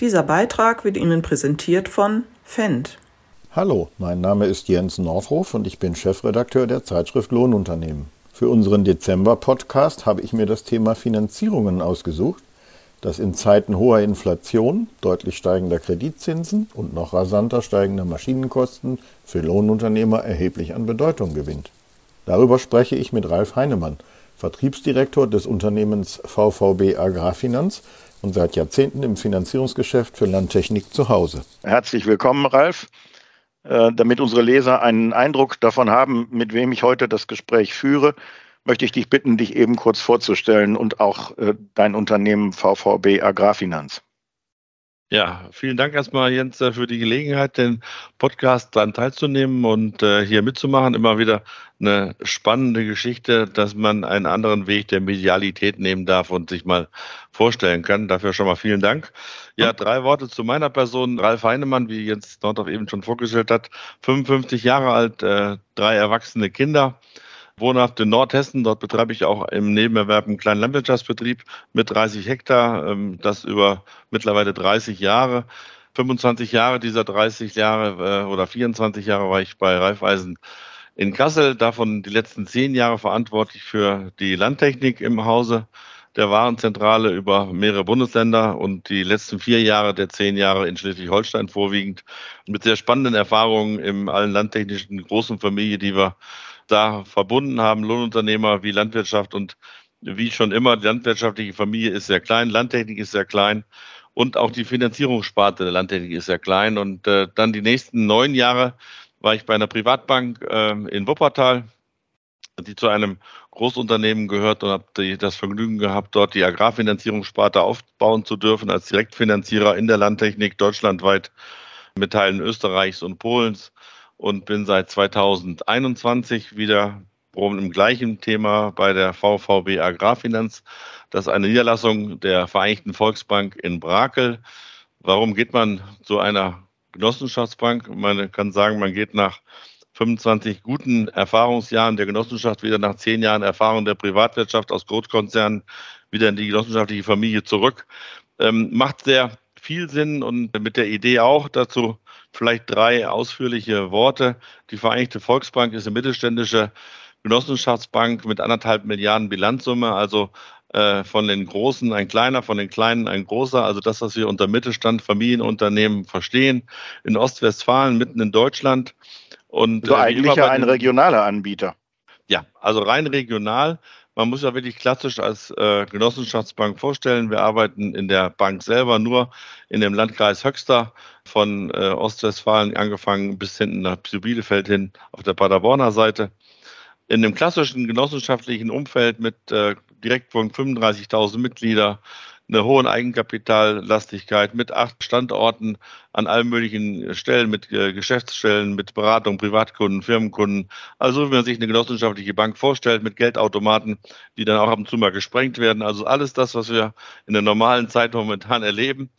Dieser Beitrag wird Ihnen präsentiert von Fendt. Hallo, mein Name ist Jens Nordhoff und ich bin Chefredakteur der Zeitschrift Lohnunternehmen. Für unseren Dezember-Podcast habe ich mir das Thema Finanzierungen ausgesucht, das in Zeiten hoher Inflation, deutlich steigender Kreditzinsen und noch rasanter steigender Maschinenkosten für Lohnunternehmer erheblich an Bedeutung gewinnt. Darüber spreche ich mit Ralf Heinemann, Vertriebsdirektor des Unternehmens VVB Agrarfinanz und seit Jahrzehnten im Finanzierungsgeschäft für Landtechnik zu Hause. Herzlich willkommen, Ralf. Äh, damit unsere Leser einen Eindruck davon haben, mit wem ich heute das Gespräch führe, möchte ich dich bitten, dich eben kurz vorzustellen und auch äh, dein Unternehmen VVB Agrarfinanz. Ja, vielen Dank erstmal, Jens, äh, für die Gelegenheit, den Podcast daran teilzunehmen und äh, hier mitzumachen. Immer wieder eine spannende Geschichte, dass man einen anderen Weg der Medialität nehmen darf und sich mal vorstellen kann. Dafür schon mal vielen Dank. Ja, drei Worte zu meiner Person. Ralf Heinemann, wie Jens Nordhoff eben schon vorgestellt hat, 55 Jahre alt, äh, drei erwachsene Kinder wohnhaft in Nordhessen. Dort betreibe ich auch im Nebenerwerb einen kleinen Landwirtschaftsbetrieb mit 30 Hektar, ähm, das über mittlerweile 30 Jahre. 25 Jahre dieser 30 Jahre äh, oder 24 Jahre war ich bei Raiffeisen in Kassel, davon die letzten zehn Jahre verantwortlich für die Landtechnik im Hause der Warenzentrale über mehrere Bundesländer und die letzten vier Jahre der zehn Jahre in Schleswig-Holstein vorwiegend mit sehr spannenden Erfahrungen in allen landtechnischen großen Familien, die wir da verbunden haben, Lohnunternehmer wie Landwirtschaft und wie schon immer, die landwirtschaftliche Familie ist sehr klein, Landtechnik ist sehr klein und auch die Finanzierungssparte der Landtechnik ist sehr klein. Und äh, dann die nächsten neun Jahre war ich bei einer Privatbank äh, in Wuppertal, die zu einem Großunternehmen gehört und habe das Vergnügen gehabt, dort die Agrarfinanzierungssparte aufbauen zu dürfen als Direktfinanzierer in der Landtechnik deutschlandweit mit Teilen Österreichs und Polens und bin seit 2021 wieder im gleichen Thema bei der VVB Agrarfinanz. Das ist eine Niederlassung der Vereinigten Volksbank in Brakel. Warum geht man zu einer Genossenschaftsbank? Man kann sagen, man geht nach 25 guten Erfahrungsjahren der Genossenschaft wieder nach zehn Jahren Erfahrung der Privatwirtschaft aus Großkonzernen wieder in die genossenschaftliche Familie zurück. Ähm, macht sehr viel Sinn und mit der Idee auch dazu vielleicht drei ausführliche Worte. Die Vereinigte Volksbank ist eine mittelständische Genossenschaftsbank mit anderthalb Milliarden Bilanzsumme, also äh, von den Großen ein kleiner, von den Kleinen ein großer, also das, was wir unter Mittelstand, Familienunternehmen verstehen, in Ostwestfalen, mitten in Deutschland. Und, also äh, eigentlich ja ein regionaler Anbieter. Ja, also rein regional. Man muss ja wirklich klassisch als äh, Genossenschaftsbank vorstellen. Wir arbeiten in der Bank selber nur in dem Landkreis Höxter von äh, Ostwestfalen angefangen bis hinten nach Bielefeld hin auf der Paderborner Seite. In dem klassischen genossenschaftlichen Umfeld mit äh, direkt von 35.000 Mitglieder, einer hohen Eigenkapitallastigkeit mit acht Standorten an allen möglichen Stellen, mit äh, Geschäftsstellen, mit Beratung, Privatkunden, Firmenkunden. Also wie man sich eine genossenschaftliche Bank vorstellt, mit Geldautomaten, die dann auch ab und zu mal gesprengt werden. Also alles das, was wir in der normalen Zeit momentan erleben.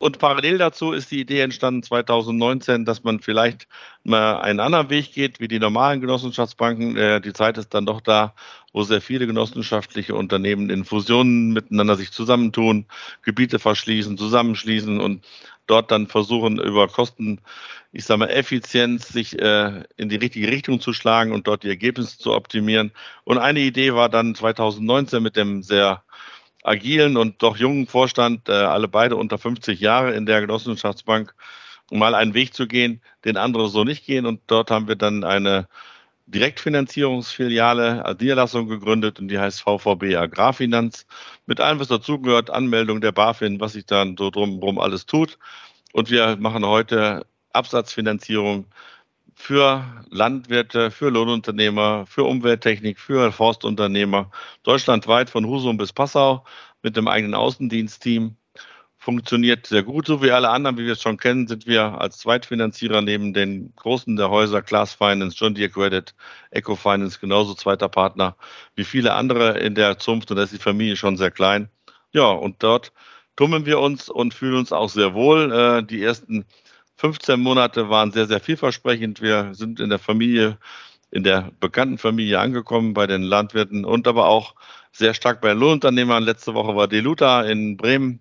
Und parallel dazu ist die Idee entstanden 2019, dass man vielleicht mal einen anderen Weg geht wie die normalen Genossenschaftsbanken. Äh, die Zeit ist dann doch da, wo sehr viele genossenschaftliche Unternehmen in Fusionen miteinander sich zusammentun, Gebiete verschließen, zusammenschließen und dort dann versuchen, über Kosten, ich sage mal, Effizienz sich äh, in die richtige Richtung zu schlagen und dort die Ergebnisse zu optimieren. Und eine Idee war dann 2019 mit dem sehr agilen und doch jungen Vorstand, äh, alle beide unter 50 Jahre in der Genossenschaftsbank, mal einen Weg zu gehen, den andere so nicht gehen. Und dort haben wir dann eine Direktfinanzierungsfiliale als Niederlassung gegründet und die heißt VVB Agrarfinanz mit allem, was dazugehört, Anmeldung der BaFin, was sich dann so drumherum alles tut. Und wir machen heute Absatzfinanzierung für Landwirte, für Lohnunternehmer, für Umwelttechnik, für Forstunternehmer, deutschlandweit von Husum bis Passau mit dem eigenen Außendienstteam. Funktioniert sehr gut, so wie alle anderen, wie wir es schon kennen, sind wir als Zweitfinanzierer neben den großen der Häuser, Class Finance, John Deere Credit, Eco Finance, genauso zweiter Partner wie viele andere in der Zunft und da ist die Familie schon sehr klein. Ja, und dort tummeln wir uns und fühlen uns auch sehr wohl. Äh, die ersten 15 Monate waren sehr, sehr vielversprechend. Wir sind in der Familie, in der bekannten Familie angekommen bei den Landwirten und aber auch sehr stark bei Lohnunternehmern. Letzte Woche war Deluta in Bremen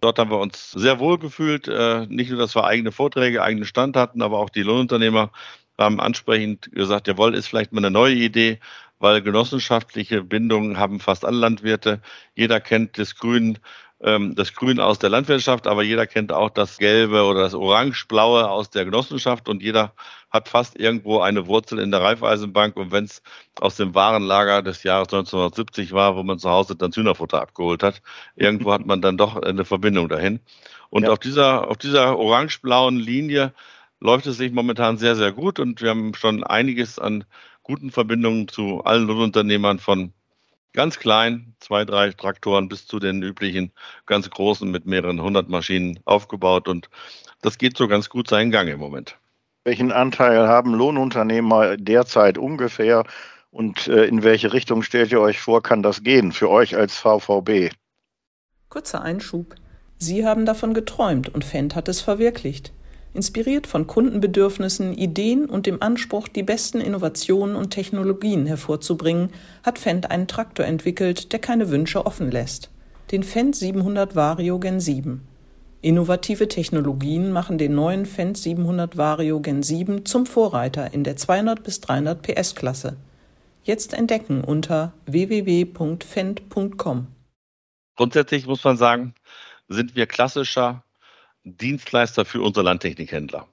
Dort haben wir uns sehr wohl gefühlt. Äh, nicht nur, dass wir eigene Vorträge, eigenen Stand hatten, aber auch die Lohnunternehmer haben ansprechend gesagt, jawohl, ist vielleicht mal eine neue Idee, weil genossenschaftliche Bindungen haben fast alle Landwirte. Jeder kennt das Grün, ähm, das Grün aus der Landwirtschaft, aber jeder kennt auch das Gelbe oder das Orange-Blaue aus der Genossenschaft und jeder hat fast irgendwo eine Wurzel in der Raiffeisenbank und wenn es aus dem Warenlager des Jahres 1970 war, wo man zu Hause dann Hühnerfutter abgeholt hat, irgendwo hat man dann doch eine Verbindung dahin. Und ja. auf dieser, auf dieser orange-blauen Linie läuft es sich momentan sehr, sehr gut und wir haben schon einiges an guten Verbindungen zu allen Lohnunternehmern von ganz klein, zwei, drei Traktoren bis zu den üblichen ganz großen mit mehreren hundert Maschinen aufgebaut und das geht so ganz gut seinen Gang im Moment. Welchen Anteil haben Lohnunternehmer derzeit ungefähr und äh, in welche Richtung stellt ihr euch vor, kann das gehen für euch als VVB? Kurzer Einschub. Sie haben davon geträumt und Fendt hat es verwirklicht. Inspiriert von Kundenbedürfnissen, Ideen und dem Anspruch, die besten Innovationen und Technologien hervorzubringen, hat Fendt einen Traktor entwickelt, der keine Wünsche offen lässt. Den Fendt 700 Vario Gen 7. Innovative Technologien machen den neuen Fendt 700 Vario Gen 7 zum Vorreiter in der 200 bis 300 PS Klasse. Jetzt entdecken unter www.fendt.com. Grundsätzlich muss man sagen, sind wir klassischer Dienstleister für unsere Landtechnikhändler.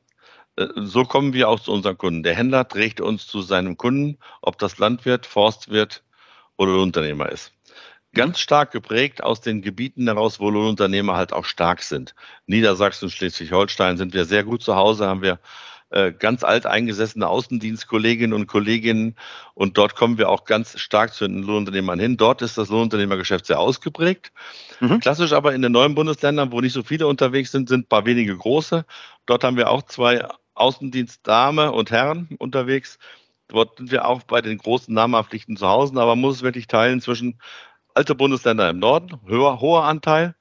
Äh, so kommen wir auch zu unseren Kunden. Der Händler trägt uns zu seinem Kunden, ob das Landwirt, Forstwirt oder Unternehmer ist. Ganz stark geprägt aus den Gebieten heraus, wo Lohnunternehmer halt auch stark sind. Niedersachsen, Schleswig-Holstein sind wir sehr gut zu Hause, haben wir ganz alt eingesessene Außendienstkolleginnen und Kolleginnen und dort kommen wir auch ganz stark zu den Lohnunternehmern hin. Dort ist das Lohnunternehmergeschäft sehr ausgeprägt. Mhm. Klassisch aber in den neuen Bundesländern, wo nicht so viele unterwegs sind, sind ein paar wenige große. Dort haben wir auch zwei Außendienstdame und Herren unterwegs. Dort sind wir auch bei den großen Namenpflichten zu Hause, aber man muss es wirklich teilen zwischen alte Bundesländer im Norden, höher, hoher Anteil,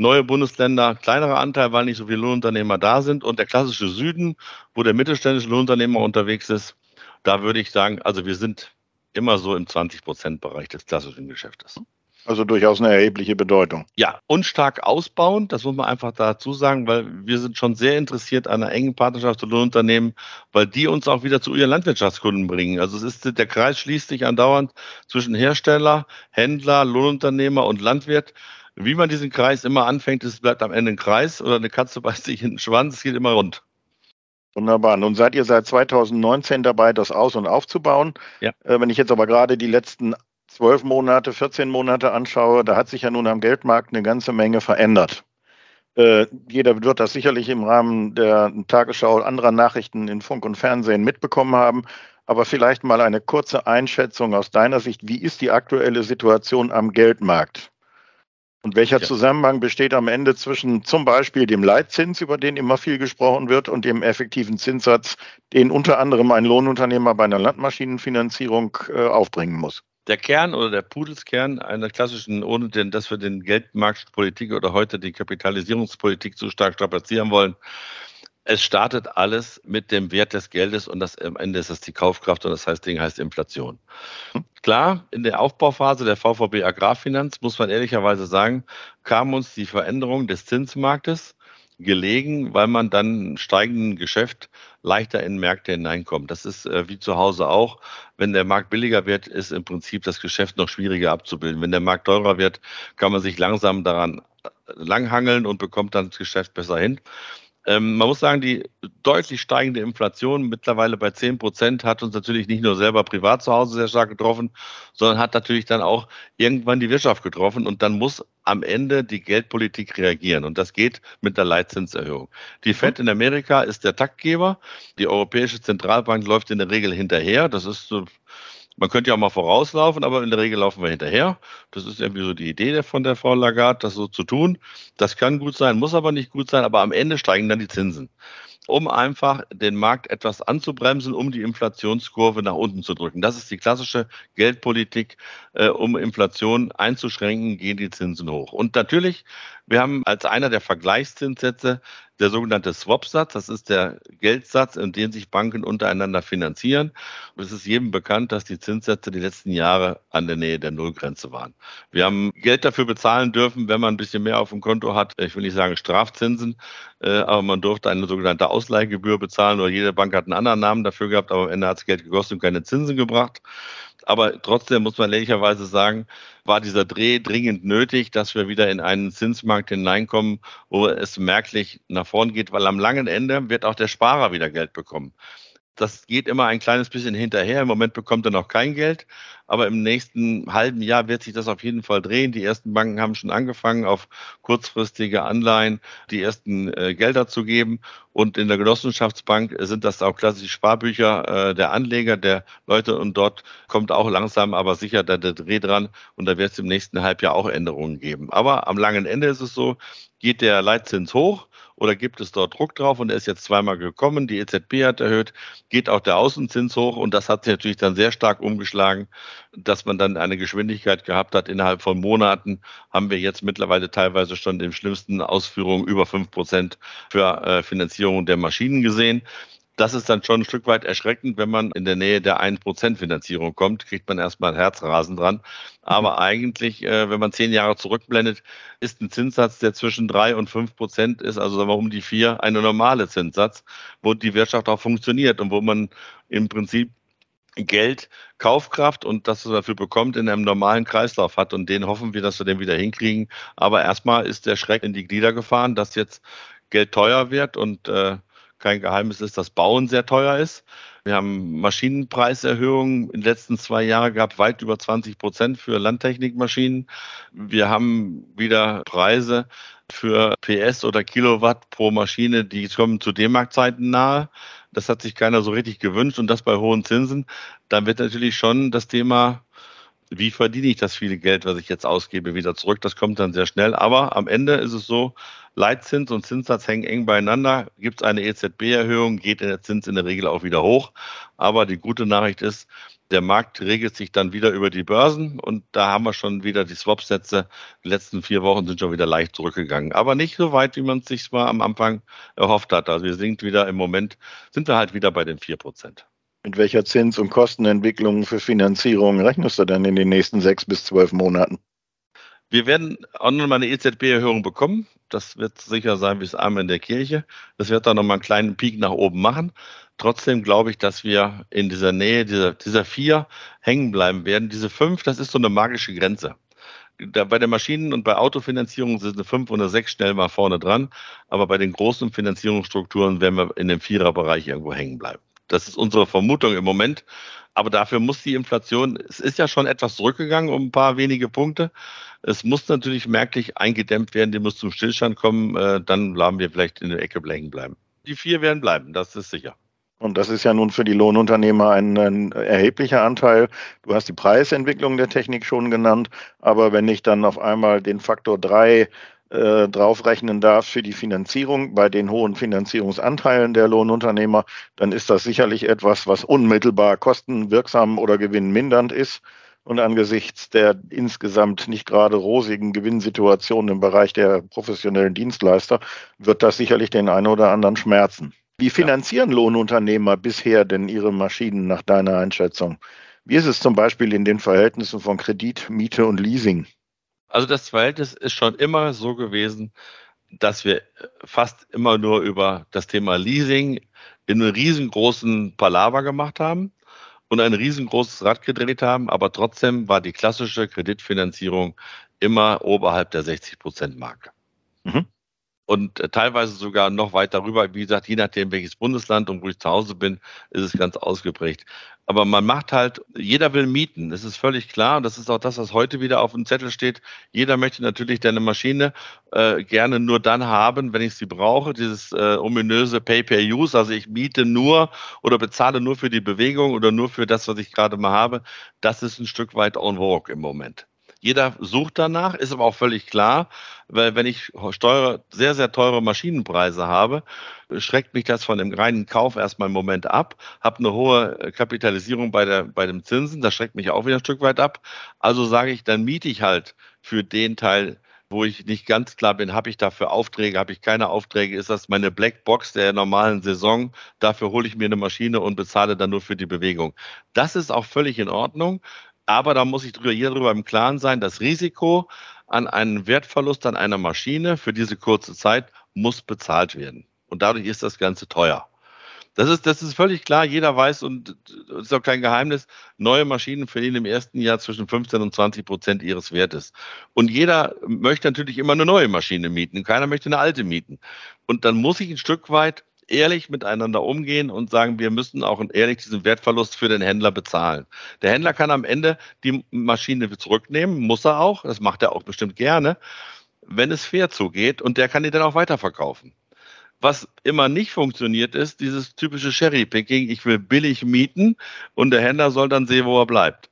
neue Bundesländer kleinerer Anteil, weil nicht so viele Lohnunternehmer da sind. Und der klassische Süden, wo der mittelständische Lohnunternehmer unterwegs ist, da würde ich sagen, also wir sind immer so im 20-Prozent-Bereich des klassischen Geschäftes. Also durchaus eine erhebliche Bedeutung. Ja, und stark ausbauen, das muss man einfach dazu sagen, weil wir sind schon sehr interessiert an einer engen Partnerschaft zu Lohnunternehmen, weil die uns auch wieder zu ihren Landwirtschaftskunden bringen. Also es ist, der Kreis schließt sich andauernd zwischen Hersteller, Händler, Lohnunternehmer und Landwirt wie man diesen Kreis immer anfängt, es bleibt am Ende ein Kreis oder eine Katze beißt sich in den Schwanz, es geht immer rund. Wunderbar. Nun seid ihr seit 2019 dabei, das aus- und aufzubauen. Ja. Äh, wenn ich jetzt aber gerade die letzten zwölf Monate, 14 Monate anschaue, da hat sich ja nun am Geldmarkt eine ganze Menge verändert. Äh, jeder wird das sicherlich im Rahmen der Tagesschau anderer Nachrichten in Funk und Fernsehen mitbekommen haben. Aber vielleicht mal eine kurze Einschätzung aus deiner Sicht. Wie ist die aktuelle Situation am Geldmarkt? Und welcher ja. Zusammenhang besteht am Ende zwischen zum Beispiel dem Leitzins, über den immer viel gesprochen wird, und dem effektiven Zinssatz, den unter anderem ein Lohnunternehmer bei einer Landmaschinenfinanzierung äh, aufbringen muss? Der Kern oder der Pudelskern einer klassischen, ohne denn, dass wir den Geldmarktpolitik oder heute die Kapitalisierungspolitik zu stark strapazieren wollen, es startet alles mit dem Wert des Geldes und das am Ende ist das die Kaufkraft und das heißt Ding heißt Inflation. Klar, in der Aufbauphase der VVB Agrarfinanz muss man ehrlicherweise sagen, kam uns die Veränderung des Zinsmarktes gelegen, weil man dann steigenden Geschäft leichter in Märkte hineinkommt. Das ist äh, wie zu Hause auch. Wenn der Markt billiger wird, ist im Prinzip das Geschäft noch schwieriger abzubilden. Wenn der Markt teurer wird, kann man sich langsam daran langhangeln und bekommt dann das Geschäft besser hin. Ähm, man muss sagen, die deutlich steigende Inflation mittlerweile bei 10 Prozent hat uns natürlich nicht nur selber privat zu Hause sehr stark getroffen, sondern hat natürlich dann auch irgendwann die Wirtschaft getroffen und dann muss am Ende die Geldpolitik reagieren und das geht mit der Leitzinserhöhung. Die Fed in Amerika ist der Taktgeber, die Europäische Zentralbank läuft in der Regel hinterher, das ist so man könnte ja auch mal vorauslaufen, aber in der Regel laufen wir hinterher. Das ist irgendwie so die Idee von der Frau Lagarde, das so zu tun. Das kann gut sein, muss aber nicht gut sein, aber am Ende steigen dann die Zinsen um einfach den Markt etwas anzubremsen, um die Inflationskurve nach unten zu drücken. Das ist die klassische Geldpolitik, äh, um Inflation einzuschränken, gehen die Zinsen hoch. Und natürlich, wir haben als einer der Vergleichszinssätze der sogenannte Swap-Satz. Das ist der Geldsatz, in dem sich Banken untereinander finanzieren. Und es ist jedem bekannt, dass die Zinssätze die letzten Jahre an der Nähe der Nullgrenze waren. Wir haben Geld dafür bezahlen dürfen, wenn man ein bisschen mehr auf dem Konto hat. Ich will nicht sagen Strafzinsen, äh, aber man durfte eine sogenannte Ausleihgebühr bezahlen oder jede Bank hat einen anderen Namen dafür gehabt, aber am Ende hat es Geld gekostet und keine Zinsen gebracht. Aber trotzdem muss man ehrlicherweise sagen, war dieser Dreh dringend nötig, dass wir wieder in einen Zinsmarkt hineinkommen, wo es merklich nach vorn geht, weil am langen Ende wird auch der Sparer wieder Geld bekommen. Das geht immer ein kleines bisschen hinterher. Im Moment bekommt er noch kein Geld, aber im nächsten halben Jahr wird sich das auf jeden Fall drehen. Die ersten Banken haben schon angefangen, auf kurzfristige Anleihen die ersten äh, Gelder zu geben. Und in der Genossenschaftsbank sind das auch klassische Sparbücher äh, der Anleger, der Leute. Und dort kommt auch langsam, aber sicher der, der Dreh dran. Und da wird es im nächsten Halbjahr auch Änderungen geben. Aber am langen Ende ist es so, geht der Leitzins hoch, oder gibt es dort Druck drauf? Und er ist jetzt zweimal gekommen. Die EZB hat erhöht, geht auch der Außenzins hoch und das hat sich natürlich dann sehr stark umgeschlagen, dass man dann eine Geschwindigkeit gehabt hat. Innerhalb von Monaten haben wir jetzt mittlerweile teilweise schon in schlimmsten Ausführungen über fünf Prozent für äh, Finanzierung der Maschinen gesehen das ist dann schon ein Stück weit erschreckend, wenn man in der Nähe der 1% Finanzierung kommt, kriegt man erstmal Herzrasen dran. Aber mhm. eigentlich, äh, wenn man zehn Jahre zurückblendet, ist ein Zinssatz, der zwischen drei und fünf Prozent ist, also sagen wir um die vier, eine normale Zinssatz, wo die Wirtschaft auch funktioniert und wo man im Prinzip Geld, Kaufkraft und das, was er dafür bekommt, in einem normalen Kreislauf hat. Und den hoffen wir, dass wir den wieder hinkriegen. Aber erstmal ist der Schreck in die Glieder gefahren, dass jetzt Geld teuer wird und äh, kein Geheimnis ist, dass Bauen sehr teuer ist. Wir haben Maschinenpreiserhöhungen in den letzten zwei Jahren gehabt, weit über 20 Prozent für Landtechnikmaschinen. Wir haben wieder Preise für PS oder Kilowatt pro Maschine, die kommen zu D-Mark-Zeiten nahe. Das hat sich keiner so richtig gewünscht und das bei hohen Zinsen. Dann wird natürlich schon das Thema wie verdiene ich das viele Geld, was ich jetzt ausgebe, wieder zurück. Das kommt dann sehr schnell. Aber am Ende ist es so, Leitzins und Zinssatz hängen eng beieinander. Gibt es eine EZB-Erhöhung, geht der Zins in der Regel auch wieder hoch. Aber die gute Nachricht ist, der Markt regelt sich dann wieder über die Börsen und da haben wir schon wieder die Swap-Sätze. Die letzten vier Wochen sind schon wieder leicht zurückgegangen. Aber nicht so weit, wie man es sich mal am Anfang erhofft hat. Also wir sind wieder im Moment, sind wir halt wieder bei den vier Prozent. Mit welcher Zins- und Kostenentwicklung für Finanzierung rechnest du denn in den nächsten sechs bis zwölf Monaten? Wir werden auch nochmal eine EZB-Erhöhung bekommen. Das wird sicher sein wie das Arm in der Kirche. Das wird dann nochmal einen kleinen Peak nach oben machen. Trotzdem glaube ich, dass wir in dieser Nähe dieser, dieser vier hängen bleiben werden. Diese fünf, das ist so eine magische Grenze. Da bei den Maschinen- und bei Autofinanzierung sind eine fünf oder sechs schnell mal vorne dran. Aber bei den großen Finanzierungsstrukturen werden wir in dem Viererbereich irgendwo hängen bleiben. Das ist unsere Vermutung im Moment. Aber dafür muss die Inflation, es ist ja schon etwas zurückgegangen um ein paar wenige Punkte. Es muss natürlich merklich eingedämmt werden, die muss zum Stillstand kommen, äh, dann bleiben wir vielleicht in der Ecke hängen bleiben. Die vier werden bleiben, das ist sicher. Und das ist ja nun für die Lohnunternehmer ein, ein, erheblicher Anteil. Du hast die Preisentwicklung der Technik schon genannt, aber wenn ich dann auf einmal den Faktor drei äh, draufrechnen darf für die Finanzierung bei den hohen Finanzierungsanteilen der Lohnunternehmer, dann ist das sicherlich etwas, was unmittelbar kostenwirksam oder gewinnmindernd ist. Und angesichts der insgesamt nicht gerade rosigen Gewinnsituation im Bereich der professionellen Dienstleister wird das sicherlich den einen oder anderen schmerzen. Wie finanzieren Lohnunternehmer bisher denn ihre Maschinen nach deiner Einschätzung? Wie ist es zum Beispiel in den Verhältnissen von Kredit, Miete und Leasing? Also das Verhältnis ist schon immer so gewesen, dass wir fast immer nur über das Thema Leasing in einem riesengroßen Palaver gemacht haben und ein riesengroßes Rad gedreht haben, aber trotzdem war die klassische Kreditfinanzierung immer oberhalb der 60 Prozent Marke. Mhm und äh, teilweise sogar noch weit darüber. Wie gesagt, je nachdem, welches Bundesland und wo ich zu Hause bin, ist es ganz ausgeprägt. Aber man macht halt, jeder will mieten. Das ist völlig klar. Und das ist auch das, was heute wieder auf dem Zettel steht. Jeder möchte natürlich deine Maschine äh, gerne nur dann haben, wenn ich sie brauche. Dieses äh, ominöse Pay-per-Use. Also ich miete nur oder bezahle nur für die Bewegung oder nur für das, was ich gerade mal habe. Das ist ein Stück weit on vogue im Moment. Jeder sucht danach, ist aber auch völlig klar, weil wenn ich steuere, sehr, sehr teure Maschinenpreise habe, schreckt mich das von dem reinen Kauf erstmal im Moment ab, habe eine hohe Kapitalisierung bei, der, bei dem Zinsen, das schreckt mich auch wieder ein Stück weit ab. Also sage ich, dann miete ich halt für den Teil wo ich nicht ganz klar bin, habe ich dafür Aufträge, habe ich keine Aufträge, ist das meine Blackbox der normalen Saison, dafür hole ich mir eine Maschine und bezahle dann nur für die Bewegung. Das ist auch völlig in Ordnung, aber da muss ich drüber, hier drüber im Klaren sein, das Risiko an einen Wertverlust an einer Maschine für diese kurze Zeit muss bezahlt werden. Und dadurch ist das Ganze teuer. Das ist, das ist völlig klar. Jeder weiß und es ist auch kein Geheimnis, neue Maschinen verdienen im ersten Jahr zwischen 15 und 20 Prozent ihres Wertes. Und jeder möchte natürlich immer eine neue Maschine mieten. Keiner möchte eine alte mieten. Und dann muss ich ein Stück weit ehrlich miteinander umgehen und sagen, wir müssen auch ehrlich diesen Wertverlust für den Händler bezahlen. Der Händler kann am Ende die Maschine zurücknehmen, muss er auch, das macht er auch bestimmt gerne, wenn es fair zugeht und der kann die dann auch weiterverkaufen. Was immer nicht funktioniert, ist dieses typische Cherry-Picking. Ich will billig mieten und der Händler soll dann sehen, wo er bleibt.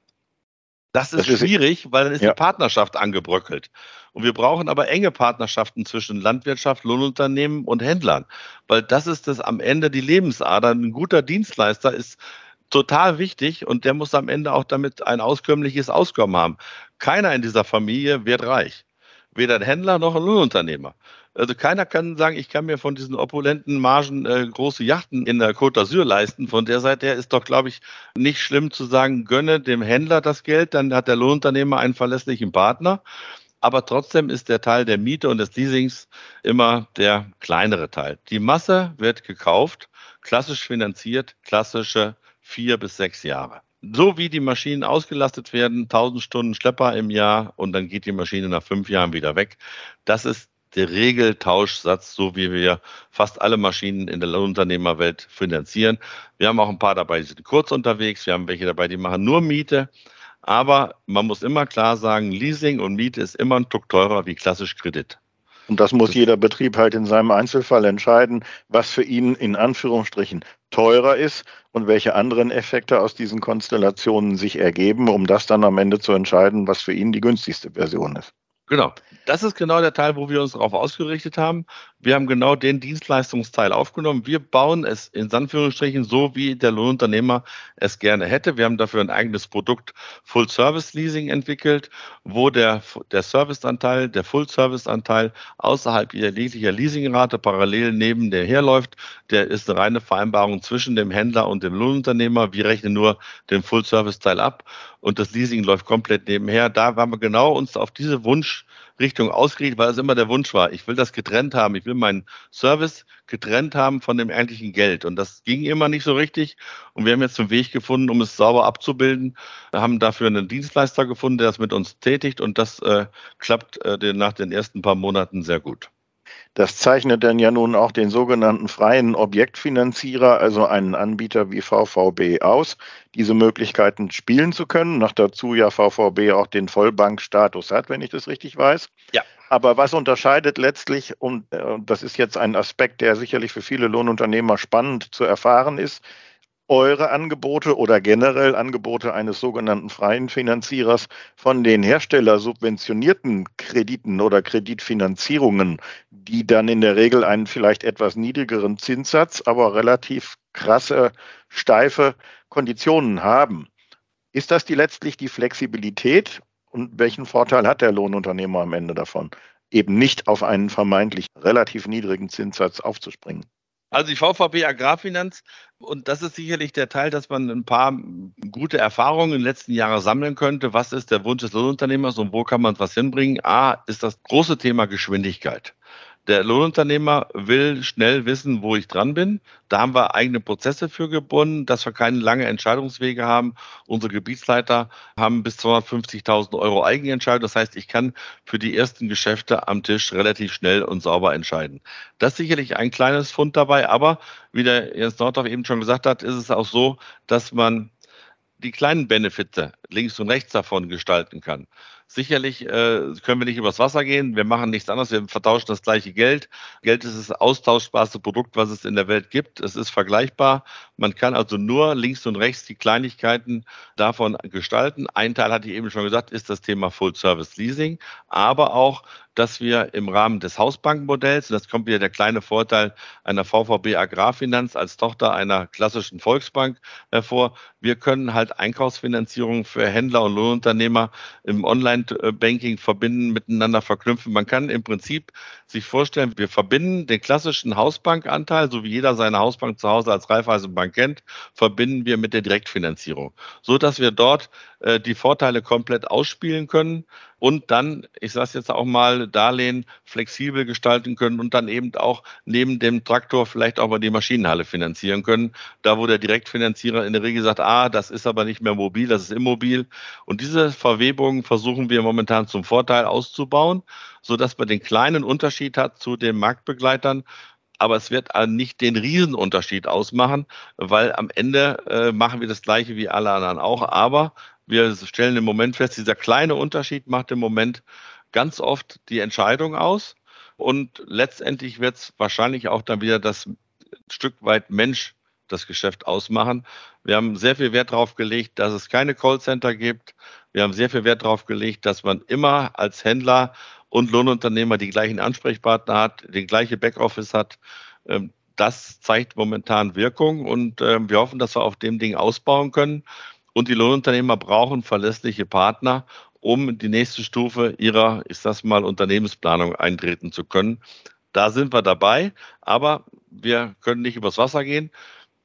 Das ist, das ist schwierig, weil dann ist ja. die Partnerschaft angebröckelt. Und wir brauchen aber enge Partnerschaften zwischen Landwirtschaft, Lohnunternehmen und Händlern, weil das ist das am Ende die Lebensader. Ein guter Dienstleister ist total wichtig und der muss am Ende auch damit ein auskömmliches Auskommen haben. Keiner in dieser Familie wird reich. Weder ein Händler noch ein Lohnunternehmer. Also keiner kann sagen, ich kann mir von diesen opulenten Margen äh, große Yachten in der Côte d'Azur leisten. Von der Seite her ist doch, glaube ich, nicht schlimm zu sagen, gönne dem Händler das Geld, dann hat der Lohnunternehmer einen verlässlichen Partner. Aber trotzdem ist der Teil der Miete und des Leasings immer der kleinere Teil. Die Masse wird gekauft, klassisch finanziert, klassische vier bis sechs Jahre so wie die Maschinen ausgelastet werden, 1000 Stunden Schlepper im Jahr und dann geht die Maschine nach fünf Jahren wieder weg. Das ist der Regeltauschsatz, so wie wir fast alle Maschinen in der Unternehmerwelt finanzieren. Wir haben auch ein paar dabei, die sind kurz unterwegs. Wir haben welche dabei, die machen nur Miete. Aber man muss immer klar sagen, Leasing und Miete ist immer ein Tuck teurer wie klassisch Kredit. Und das muss jeder Betrieb halt in seinem Einzelfall entscheiden, was für ihn in Anführungsstrichen teurer ist und welche anderen Effekte aus diesen Konstellationen sich ergeben, um das dann am Ende zu entscheiden, was für ihn die günstigste Version ist. Genau. Das ist genau der Teil, wo wir uns darauf ausgerichtet haben. Wir haben genau den Dienstleistungsteil aufgenommen. Wir bauen es in Anführungsstrichen so, wie der Lohnunternehmer es gerne hätte. Wir haben dafür ein eigenes Produkt Full Service Leasing entwickelt, wo der, der Serviceanteil, der Full Service Anteil außerhalb jeglicher Leasingrate parallel neben der herläuft. Der ist eine reine Vereinbarung zwischen dem Händler und dem Lohnunternehmer. Wir rechnen nur den Full Service Teil ab und das Leasing läuft komplett nebenher. Da waren wir genau uns auf diese Wunschrichtung ausgerichtet, weil es immer der Wunsch war. Ich will das getrennt haben. Ich will meinen Service getrennt haben von dem eigentlichen Geld. Und das ging immer nicht so richtig. Und wir haben jetzt einen Weg gefunden, um es sauber abzubilden. Wir haben dafür einen Dienstleister gefunden, der das mit uns tätigt. Und das äh, klappt äh, nach den ersten paar Monaten sehr gut. Das zeichnet dann ja nun auch den sogenannten freien Objektfinanzierer, also einen Anbieter wie VVB aus, diese Möglichkeiten spielen zu können. Nach dazu ja VVB auch den Vollbankstatus hat, wenn ich das richtig weiß. Ja. Aber was unterscheidet letztlich, und äh, das ist jetzt ein Aspekt, der sicherlich für viele Lohnunternehmer spannend zu erfahren ist, eure Angebote oder generell Angebote eines sogenannten freien Finanzierers von den Hersteller subventionierten Krediten oder Kreditfinanzierungen, die dann in der Regel einen vielleicht etwas niedrigeren Zinssatz, aber relativ krasse, steife Konditionen haben. Ist das die letztlich die Flexibilität und welchen Vorteil hat der Lohnunternehmer am Ende davon, eben nicht auf einen vermeintlich relativ niedrigen Zinssatz aufzuspringen? Also die VVB Agrarfinanz, und das ist sicherlich der Teil, dass man ein paar gute Erfahrungen in den letzten Jahren sammeln könnte. Was ist der Wunsch des Lohnunternehmers und wo kann man was hinbringen? A, ist das große Thema Geschwindigkeit. Der Lohnunternehmer will schnell wissen, wo ich dran bin. Da haben wir eigene Prozesse für gebunden, dass wir keine lange Entscheidungswege haben. Unsere Gebietsleiter haben bis 250.000 Euro Eigenentscheidung. Das heißt, ich kann für die ersten Geschäfte am Tisch relativ schnell und sauber entscheiden. Das ist sicherlich ein kleines Fund dabei, aber wie der Jens Nordhoff eben schon gesagt hat, ist es auch so, dass man die kleinen Benefite links und rechts davon gestalten kann. Sicherlich äh, können wir nicht übers Wasser gehen. Wir machen nichts anderes. Wir vertauschen das gleiche Geld. Geld ist das austauschbarste Produkt, was es in der Welt gibt. Es ist vergleichbar. Man kann also nur links und rechts die Kleinigkeiten davon gestalten. Ein Teil hatte ich eben schon gesagt, ist das Thema Full Service Leasing, aber auch dass wir im Rahmen des Hausbankenmodells, und das kommt wieder der kleine Vorteil einer VVB Agrarfinanz als Tochter einer klassischen Volksbank hervor, wir können halt Einkaufsfinanzierung für für Händler und Lohnunternehmer im Online-Banking verbinden, miteinander verknüpfen. Man kann im Prinzip sich vorstellen, wir verbinden den klassischen Hausbankanteil, so wie jeder seine Hausbank zu Hause als Raiffeisenbank kennt, verbinden wir mit der Direktfinanzierung, so dass wir dort äh, die Vorteile komplett ausspielen können und dann, ich sage es jetzt auch mal, Darlehen flexibel gestalten können und dann eben auch neben dem Traktor vielleicht auch mal die Maschinenhalle finanzieren können. Da, wo der Direktfinanzierer in der Regel sagt, ah, das ist aber nicht mehr mobil, das ist immobil. Und diese Verwebungen versuchen wir momentan zum Vorteil auszubauen, sodass man den kleinen Unterschied hat zu den Marktbegleitern, aber es wird nicht den Riesenunterschied ausmachen, weil am Ende äh, machen wir das gleiche wie alle anderen auch. Aber wir stellen im Moment fest, dieser kleine Unterschied macht im Moment ganz oft die Entscheidung aus. Und letztendlich wird es wahrscheinlich auch dann wieder das Stück weit Mensch das Geschäft ausmachen. Wir haben sehr viel Wert darauf gelegt, dass es keine Callcenter gibt. Wir haben sehr viel Wert darauf gelegt, dass man immer als Händler und Lohnunternehmer die gleichen Ansprechpartner hat, die gleiche Backoffice hat. Ähm, das zeigt momentan Wirkung und ähm, wir hoffen, dass wir auf dem Ding ausbauen können. Und die Lohnunternehmer brauchen verlässliche Partner, um die nächste Stufe ihrer, ist das mal, Unternehmensplanung eintreten zu können. Da sind wir dabei, aber wir können nicht übers Wasser gehen.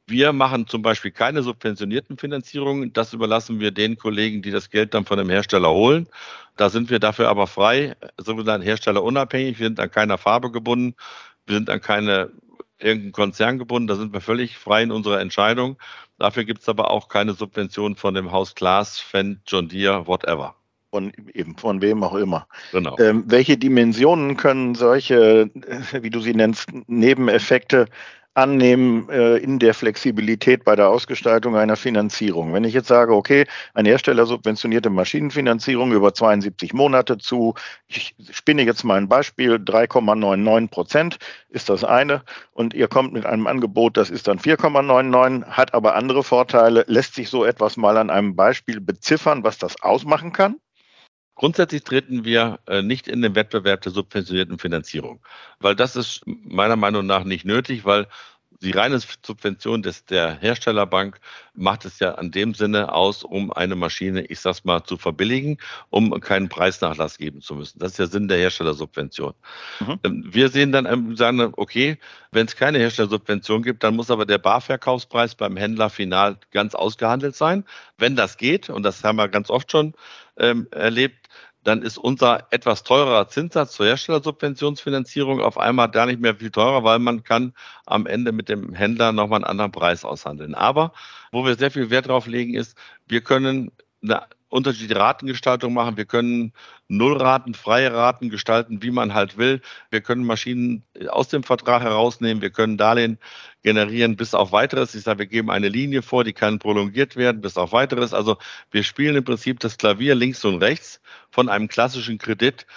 Wir machen zum Beispiel keine subventionierten Finanzierungen. Das überlassen wir den Kollegen, die das Geld dann von dem Hersteller holen. Da sind wir dafür aber frei, sogenannten herstellerunabhängig. Wir sind an keiner Farbe gebunden. Wir sind an keine irgendeinen Konzern gebunden. Da sind wir völlig frei in unserer Entscheidung. Dafür gibt es aber auch keine Subvention von dem Haus Klaas, Fendt, John Deere, whatever. Von, eben, von wem auch immer. Genau. Ähm, welche Dimensionen können solche, äh, wie du sie nennst, Nebeneffekte annehmen äh, in der Flexibilität bei der Ausgestaltung einer Finanzierung. Wenn ich jetzt sage, okay, ein Hersteller subventionierte Maschinenfinanzierung über 72 Monate zu, ich spinne jetzt mal ein Beispiel, 3,99 Prozent ist das eine und ihr kommt mit einem Angebot, das ist dann 4,99, hat aber andere Vorteile. Lässt sich so etwas mal an einem Beispiel beziffern, was das ausmachen kann? Grundsätzlich treten wir äh, nicht in den Wettbewerb der subventionierten Finanzierung, weil das ist meiner Meinung nach nicht nötig, weil die reine Subvention des, der Herstellerbank macht es ja an dem Sinne aus, um eine Maschine, ich sag's mal, zu verbilligen, um keinen Preisnachlass geben zu müssen. Das ist der Sinn der Herstellersubvention. Mhm. Ähm, wir sehen dann, ähm, sagen, okay, wenn es keine Herstellersubvention gibt, dann muss aber der Barverkaufspreis beim Händler final ganz ausgehandelt sein. Wenn das geht, und das haben wir ganz oft schon ähm, erlebt, dann ist unser etwas teurer Zinssatz zur Herstellersubventionsfinanzierung auf einmal gar nicht mehr viel teurer, weil man kann am Ende mit dem Händler nochmal einen anderen Preis aushandeln. Aber wo wir sehr viel Wert drauf legen, ist, wir können eine unterschiedliche Ratengestaltung machen. Wir können Nullraten, freie Raten gestalten, wie man halt will. Wir können Maschinen aus dem Vertrag herausnehmen. Wir können Darlehen generieren bis auf weiteres. Ich sage, wir geben eine Linie vor, die kann prolongiert werden bis auf weiteres. Also wir spielen im Prinzip das Klavier links und rechts von einem klassischen Kredit.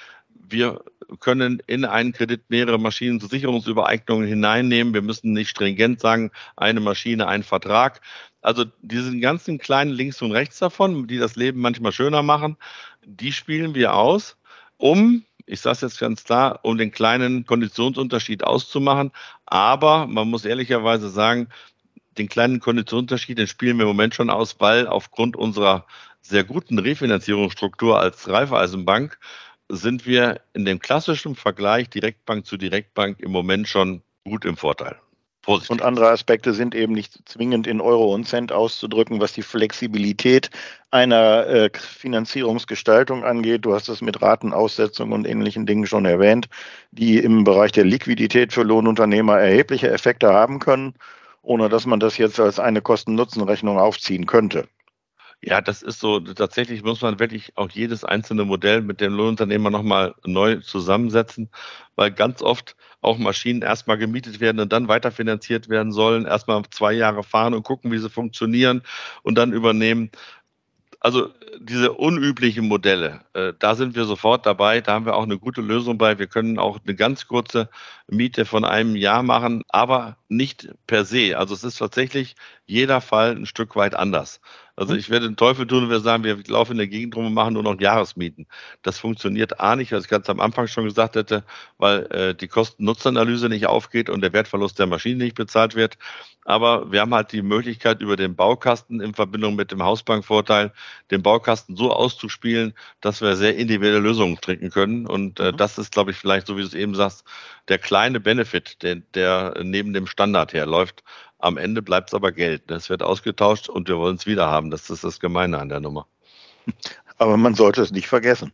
Wir können in einen Kredit mehrere Maschinen zu Sicherungsübereignungen hineinnehmen. Wir müssen nicht stringent sagen, eine Maschine, ein Vertrag. Also diesen ganzen kleinen links und rechts davon, die das Leben manchmal schöner machen, die spielen wir aus, um, ich sage es jetzt ganz klar, um den kleinen Konditionsunterschied auszumachen. Aber man muss ehrlicherweise sagen, den kleinen Konditionsunterschied, den spielen wir im Moment schon aus, weil aufgrund unserer sehr guten Refinanzierungsstruktur als Raiffeisenbank sind wir in dem klassischen Vergleich Direktbank zu Direktbank im Moment schon gut im Vorteil. Positiv. Und andere Aspekte sind eben nicht zwingend in Euro und Cent auszudrücken, was die Flexibilität einer äh, Finanzierungsgestaltung angeht. Du hast es mit Ratenaussetzung und ähnlichen Dingen schon erwähnt, die im Bereich der Liquidität für Lohnunternehmer erhebliche Effekte haben können, ohne dass man das jetzt als eine Kosten-Nutzen-Rechnung aufziehen könnte. Ja, das ist so. Tatsächlich muss man wirklich auch jedes einzelne Modell mit dem Lohnunternehmer nochmal neu zusammensetzen, weil ganz oft auch Maschinen erstmal gemietet werden und dann weiterfinanziert werden sollen, erstmal zwei Jahre fahren und gucken, wie sie funktionieren und dann übernehmen. Also diese unüblichen Modelle, äh, da sind wir sofort dabei. Da haben wir auch eine gute Lösung bei. Wir können auch eine ganz kurze Miete von einem Jahr machen, aber nicht per se. Also es ist tatsächlich jeder Fall ein Stück weit anders. Also mhm. ich werde den Teufel tun und wir sagen, wir laufen in der Gegend rum und machen nur noch Jahresmieten. Das funktioniert A nicht, was ich ganz am Anfang schon gesagt hätte, weil äh, die Kosten-Nutzen-Analyse nicht aufgeht und der Wertverlust der Maschine nicht bezahlt wird. Aber wir haben halt die Möglichkeit, über den Baukasten in Verbindung mit dem Hausbankvorteil, den Baukasten so auszuspielen, dass wir sehr individuelle Lösungen trinken können. Und äh, mhm. das ist, glaube ich, vielleicht, so wie du es eben sagst, der kleine Benefit, der, der neben dem Standard herläuft. Am Ende bleibt es aber Geld. Das wird ausgetauscht und wir wollen es wieder haben. Das ist das Gemeine an der Nummer. Aber man sollte es nicht vergessen.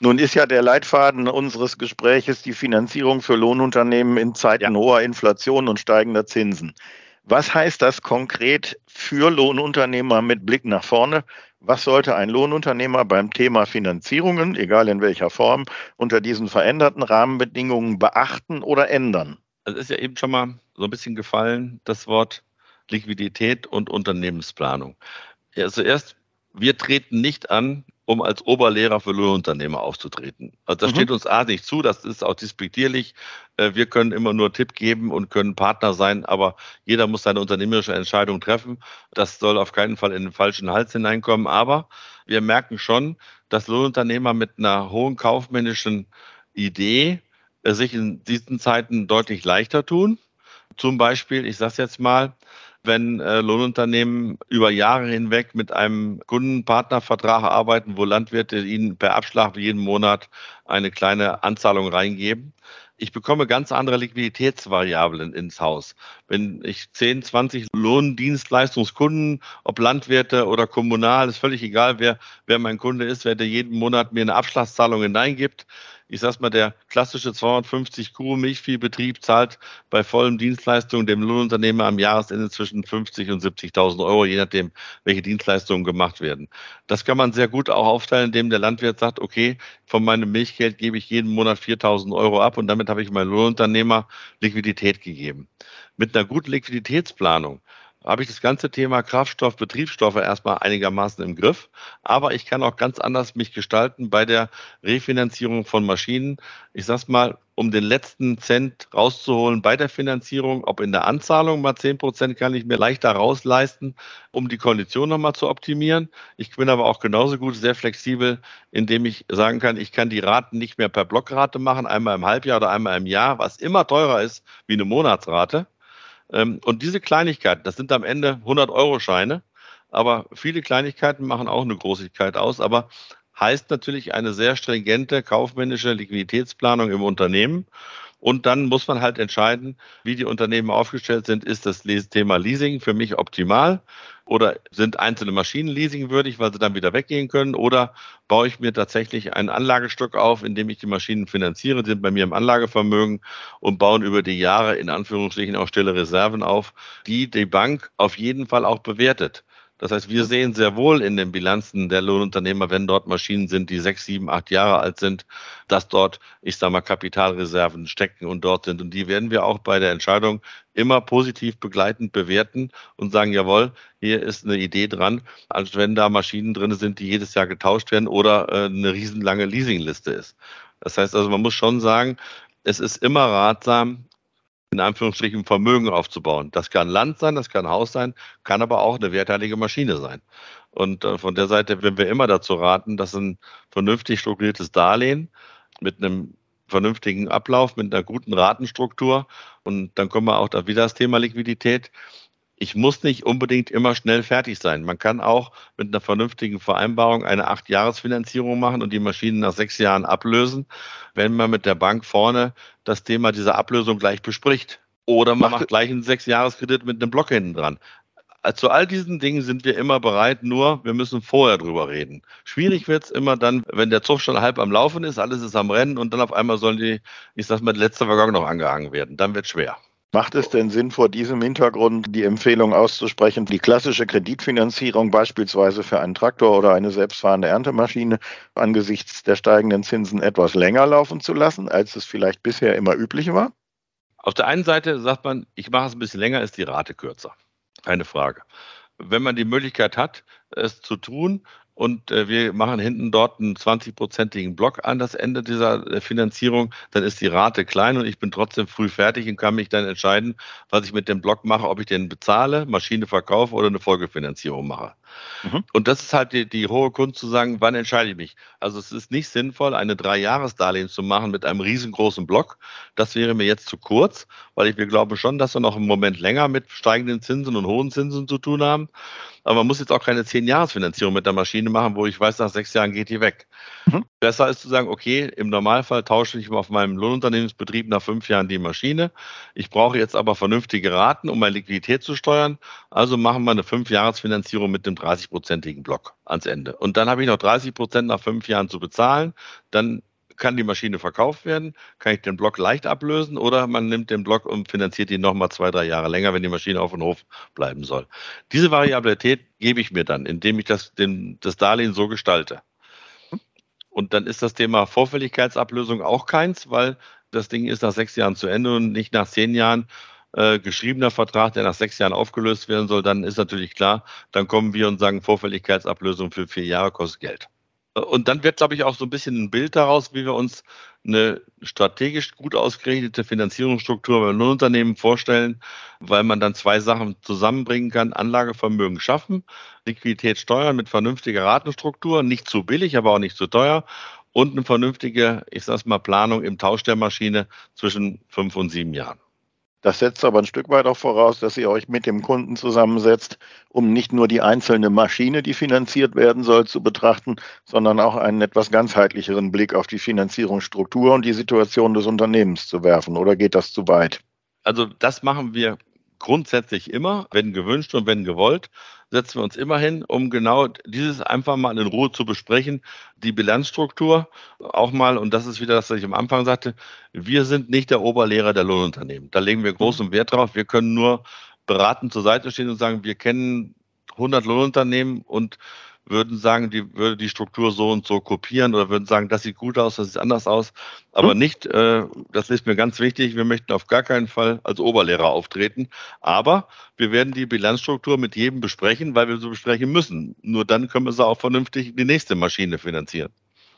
Nun ist ja der Leitfaden unseres Gespräches die Finanzierung für Lohnunternehmen in Zeiten ja. hoher Inflation und steigender Zinsen. Was heißt das konkret für Lohnunternehmer mit Blick nach vorne? Was sollte ein Lohnunternehmer beim Thema Finanzierungen, egal in welcher Form, unter diesen veränderten Rahmenbedingungen beachten oder ändern? Es ist ja eben schon mal so ein bisschen gefallen, das Wort Liquidität und Unternehmensplanung. Ja, zuerst, wir treten nicht an, um als Oberlehrer für Lohnunternehmer aufzutreten. Also das mhm. steht uns A nicht zu, das ist auch despektierlich. Äh, wir können immer nur Tipp geben und können Partner sein, aber jeder muss seine unternehmerische Entscheidung treffen. Das soll auf keinen Fall in den falschen Hals hineinkommen. Aber wir merken schon, dass Lohnunternehmer mit einer hohen kaufmännischen Idee äh, sich in diesen Zeiten deutlich leichter tun. Zum Beispiel, ich sage es jetzt mal, wenn äh, Lohnunternehmen über Jahre hinweg mit einem Kundenpartnervertrag arbeiten, wo Landwirte ihnen per Abschlag jeden Monat eine kleine Anzahlung reingeben. Ich bekomme ganz andere Liquiditätsvariablen ins Haus. Wenn ich 10, 20 Lohndienstleistungskunden, ob Landwirte oder kommunal, ist völlig egal, wer, wer mein Kunde ist, wer der jeden Monat mir eine Abschlagszahlung hineingibt, ich sag's mal, der klassische 250 Kuh Milchviehbetrieb zahlt bei vollen Dienstleistungen dem Lohnunternehmer am Jahresende zwischen 50 und 70.000 Euro, je nachdem, welche Dienstleistungen gemacht werden. Das kann man sehr gut auch aufteilen, indem der Landwirt sagt, okay, von meinem Milchgeld gebe ich jeden Monat 4.000 Euro ab und damit habe ich meinem Lohnunternehmer Liquidität gegeben. Mit einer guten Liquiditätsplanung habe ich das ganze Thema Kraftstoff, Betriebsstoffe erstmal einigermaßen im Griff. Aber ich kann auch ganz anders mich gestalten bei der Refinanzierung von Maschinen. Ich sag's mal, um den letzten Cent rauszuholen bei der Finanzierung, ob in der Anzahlung mal zehn Prozent kann ich mir leichter rausleisten, um die Kondition nochmal zu optimieren. Ich bin aber auch genauso gut sehr flexibel, indem ich sagen kann, ich kann die Raten nicht mehr per Blockrate machen, einmal im Halbjahr oder einmal im Jahr, was immer teurer ist wie eine Monatsrate und diese Kleinigkeiten, das sind am Ende 100-Euro-Scheine, aber viele Kleinigkeiten machen auch eine Großigkeit aus, aber heißt natürlich eine sehr stringente kaufmännische Liquiditätsplanung im Unternehmen. Und dann muss man halt entscheiden, wie die Unternehmen aufgestellt sind. Ist das Thema Leasing für mich optimal? Oder sind einzelne Maschinen leasingwürdig, weil sie dann wieder weggehen können? Oder baue ich mir tatsächlich einen Anlagestock auf, in dem ich die Maschinen finanziere, sind bei mir im Anlagevermögen und bauen über die Jahre in Anführungsstrichen auch stille Reserven auf, die die Bank auf jeden Fall auch bewertet. Das heißt, wir sehen sehr wohl in den Bilanzen der Lohnunternehmer, wenn dort Maschinen sind, die sechs, sieben, acht Jahre alt sind, dass dort, ich sage mal, Kapitalreserven stecken und dort sind. Und die werden wir auch bei der Entscheidung immer positiv begleitend bewerten und sagen, jawohl, hier ist eine Idee dran, als wenn da Maschinen drin sind, die jedes Jahr getauscht werden oder äh, eine riesenlange Leasingliste ist. Das heißt also, man muss schon sagen, es ist immer ratsam, in Anführungsstrichen Vermögen aufzubauen. Das kann Land sein, das kann Haus sein, kann aber auch eine werthaltige Maschine sein. Und äh, von der Seite werden wir immer dazu raten, dass ein vernünftig strukturiertes Darlehen mit einem vernünftigen Ablauf, mit einer guten Ratenstruktur und dann kommen wir auch da wieder das Thema Liquidität ich muss nicht unbedingt immer schnell fertig sein. Man kann auch mit einer vernünftigen Vereinbarung eine Acht-Jahres-Finanzierung machen und die Maschinen nach sechs Jahren ablösen, wenn man mit der Bank vorne das Thema dieser Ablösung gleich bespricht. Oder man macht gleich einen Sechs-Jahres-Kredit mit einem Block hinten dran. Zu all diesen Dingen sind wir immer bereit, nur wir müssen vorher drüber reden. Schwierig wird es immer dann, wenn der Zug schon halb am Laufen ist, alles ist am Rennen und dann auf einmal sollen die, ich sag mal, letzte Waggon noch angehangen werden. Dann wird es schwer. Macht es denn Sinn, vor diesem Hintergrund die Empfehlung auszusprechen, die klassische Kreditfinanzierung beispielsweise für einen Traktor oder eine selbstfahrende Erntemaschine angesichts der steigenden Zinsen etwas länger laufen zu lassen, als es vielleicht bisher immer üblich war? Auf der einen Seite sagt man, ich mache es ein bisschen länger, ist die Rate kürzer. Keine Frage. Wenn man die Möglichkeit hat, es zu tun, und äh, wir machen hinten dort einen 20-prozentigen Block an das Ende dieser äh, Finanzierung, dann ist die Rate klein und ich bin trotzdem früh fertig und kann mich dann entscheiden, was ich mit dem Block mache, ob ich den bezahle, Maschine verkaufe oder eine Folgefinanzierung mache. Mhm. Und das ist halt die, die hohe Kunst zu sagen, wann entscheide ich mich. Also es ist nicht sinnvoll, eine Dreijahresdarlehen zu machen mit einem riesengroßen Block. Das wäre mir jetzt zu kurz, weil ich, wir glauben schon, dass wir noch einen Moment länger mit steigenden Zinsen und hohen Zinsen zu tun haben. Aber man muss jetzt auch keine zehn Jahresfinanzierung mit der Maschine machen, wo ich weiß, nach sechs Jahren geht die weg. Mhm. Besser ist zu sagen, okay, im Normalfall tausche ich auf meinem Lohnunternehmensbetrieb nach fünf Jahren die Maschine. Ich brauche jetzt aber vernünftige Raten, um meine Liquidität zu steuern. Also machen wir eine fünf Jahresfinanzierung mit dem 30-prozentigen Block ans Ende. Und dann habe ich noch 30 Prozent nach fünf Jahren zu bezahlen. Dann kann die Maschine verkauft werden, kann ich den Block leicht ablösen oder man nimmt den Block und finanziert ihn nochmal zwei, drei Jahre länger, wenn die Maschine auf dem Hof bleiben soll. Diese Variabilität gebe ich mir dann, indem ich das, den, das Darlehen so gestalte. Und dann ist das Thema Vorfälligkeitsablösung auch keins, weil das Ding ist nach sechs Jahren zu Ende und nicht nach zehn Jahren äh, geschriebener Vertrag, der nach sechs Jahren aufgelöst werden soll. Dann ist natürlich klar, dann kommen wir und sagen, Vorfälligkeitsablösung für vier Jahre kostet Geld. Und dann wird, glaube ich, auch so ein bisschen ein Bild daraus, wie wir uns eine strategisch gut ausgerichtete Finanzierungsstruktur bei Nullunternehmen vorstellen, weil man dann zwei Sachen zusammenbringen kann. Anlagevermögen schaffen, Liquidität steuern mit vernünftiger Ratenstruktur, nicht zu billig, aber auch nicht zu teuer und eine vernünftige, ich sag's mal, Planung im Tausch der Maschine zwischen fünf und sieben Jahren. Das setzt aber ein Stück weit auch voraus, dass ihr euch mit dem Kunden zusammensetzt, um nicht nur die einzelne Maschine, die finanziert werden soll, zu betrachten, sondern auch einen etwas ganzheitlicheren Blick auf die Finanzierungsstruktur und die Situation des Unternehmens zu werfen. Oder geht das zu weit? Also das machen wir grundsätzlich immer, wenn gewünscht und wenn gewollt, setzen wir uns immer hin, um genau dieses einfach mal in Ruhe zu besprechen. Die Bilanzstruktur auch mal, und das ist wieder das, was ich am Anfang sagte, wir sind nicht der Oberlehrer der Lohnunternehmen. Da legen wir großen. Wert drauf. Wir können nur beratend zur Seite stehen und sagen, wir kennen 100 Lohnunternehmen und würden sagen, die würde die Struktur so und so kopieren oder würden sagen, das sieht gut aus, das sieht anders aus. Aber hm. nicht, äh, das ist mir ganz wichtig, wir möchten auf gar keinen Fall als Oberlehrer auftreten. Aber wir werden die Bilanzstruktur mit jedem besprechen, weil wir so besprechen müssen. Nur dann können wir sie auch vernünftig die nächste Maschine finanzieren.